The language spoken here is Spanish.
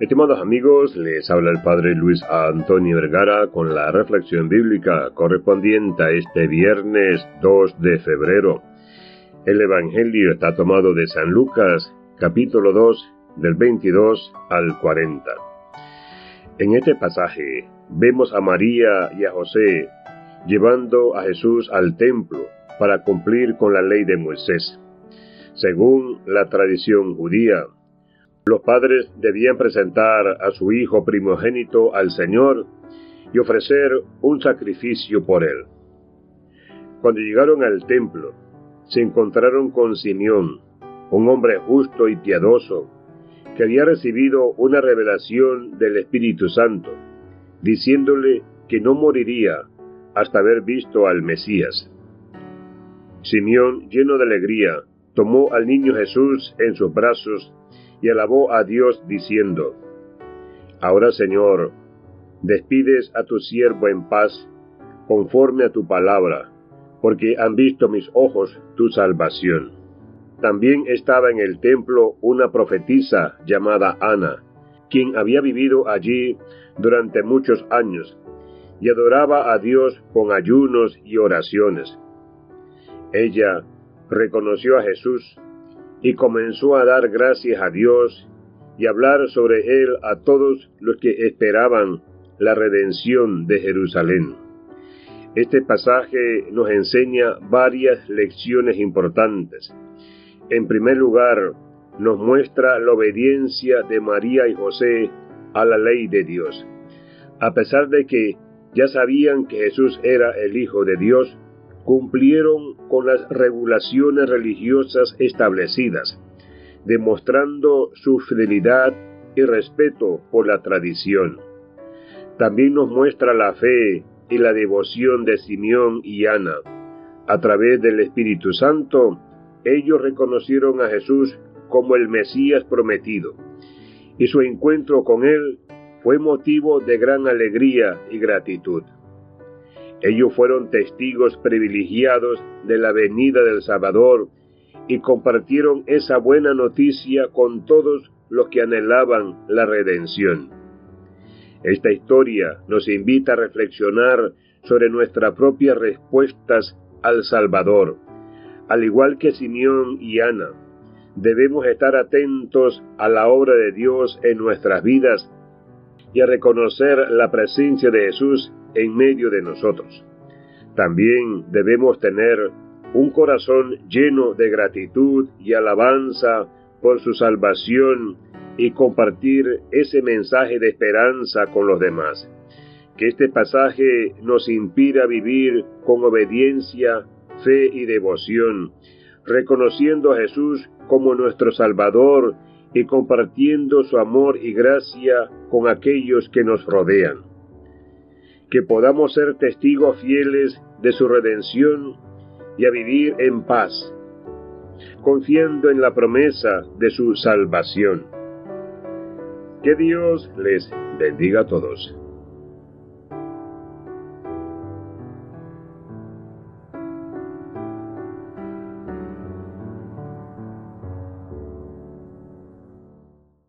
Estimados amigos, les habla el Padre Luis Antonio Vergara con la reflexión bíblica correspondiente a este viernes 2 de febrero. El Evangelio está tomado de San Lucas, capítulo 2, del 22 al 40. En este pasaje vemos a María y a José llevando a Jesús al templo para cumplir con la ley de Moisés. Según la tradición judía, los padres debían presentar a su hijo primogénito al Señor y ofrecer un sacrificio por él. Cuando llegaron al templo, se encontraron con Simeón, un hombre justo y piadoso, que había recibido una revelación del Espíritu Santo, diciéndole que no moriría hasta haber visto al Mesías. Simeón, lleno de alegría, tomó al niño Jesús en sus brazos y alabó a Dios diciendo, Ahora Señor, despides a tu siervo en paz, conforme a tu palabra, porque han visto mis ojos tu salvación. También estaba en el templo una profetisa llamada Ana, quien había vivido allí durante muchos años y adoraba a Dios con ayunos y oraciones. Ella reconoció a Jesús y comenzó a dar gracias a Dios y hablar sobre él a todos los que esperaban la redención de Jerusalén. Este pasaje nos enseña varias lecciones importantes. En primer lugar, nos muestra la obediencia de María y José a la ley de Dios. A pesar de que ya sabían que Jesús era el Hijo de Dios, cumplieron con las regulaciones religiosas establecidas, demostrando su fidelidad y respeto por la tradición. También nos muestra la fe y la devoción de Simeón y Ana. A través del Espíritu Santo, ellos reconocieron a Jesús como el Mesías prometido, y su encuentro con él fue motivo de gran alegría y gratitud. Ellos fueron testigos privilegiados de la venida del Salvador y compartieron esa buena noticia con todos los que anhelaban la redención. Esta historia nos invita a reflexionar sobre nuestras propias respuestas al Salvador. Al igual que Simeón y Ana, debemos estar atentos a la obra de Dios en nuestras vidas y a reconocer la presencia de Jesús en medio de nosotros. También debemos tener un corazón lleno de gratitud y alabanza por su salvación y compartir ese mensaje de esperanza con los demás. Que este pasaje nos inspira a vivir con obediencia, fe y devoción, reconociendo a Jesús como nuestro Salvador y compartiendo su amor y gracia con aquellos que nos rodean que podamos ser testigos fieles de su redención y a vivir en paz, confiando en la promesa de su salvación. Que Dios les bendiga a todos.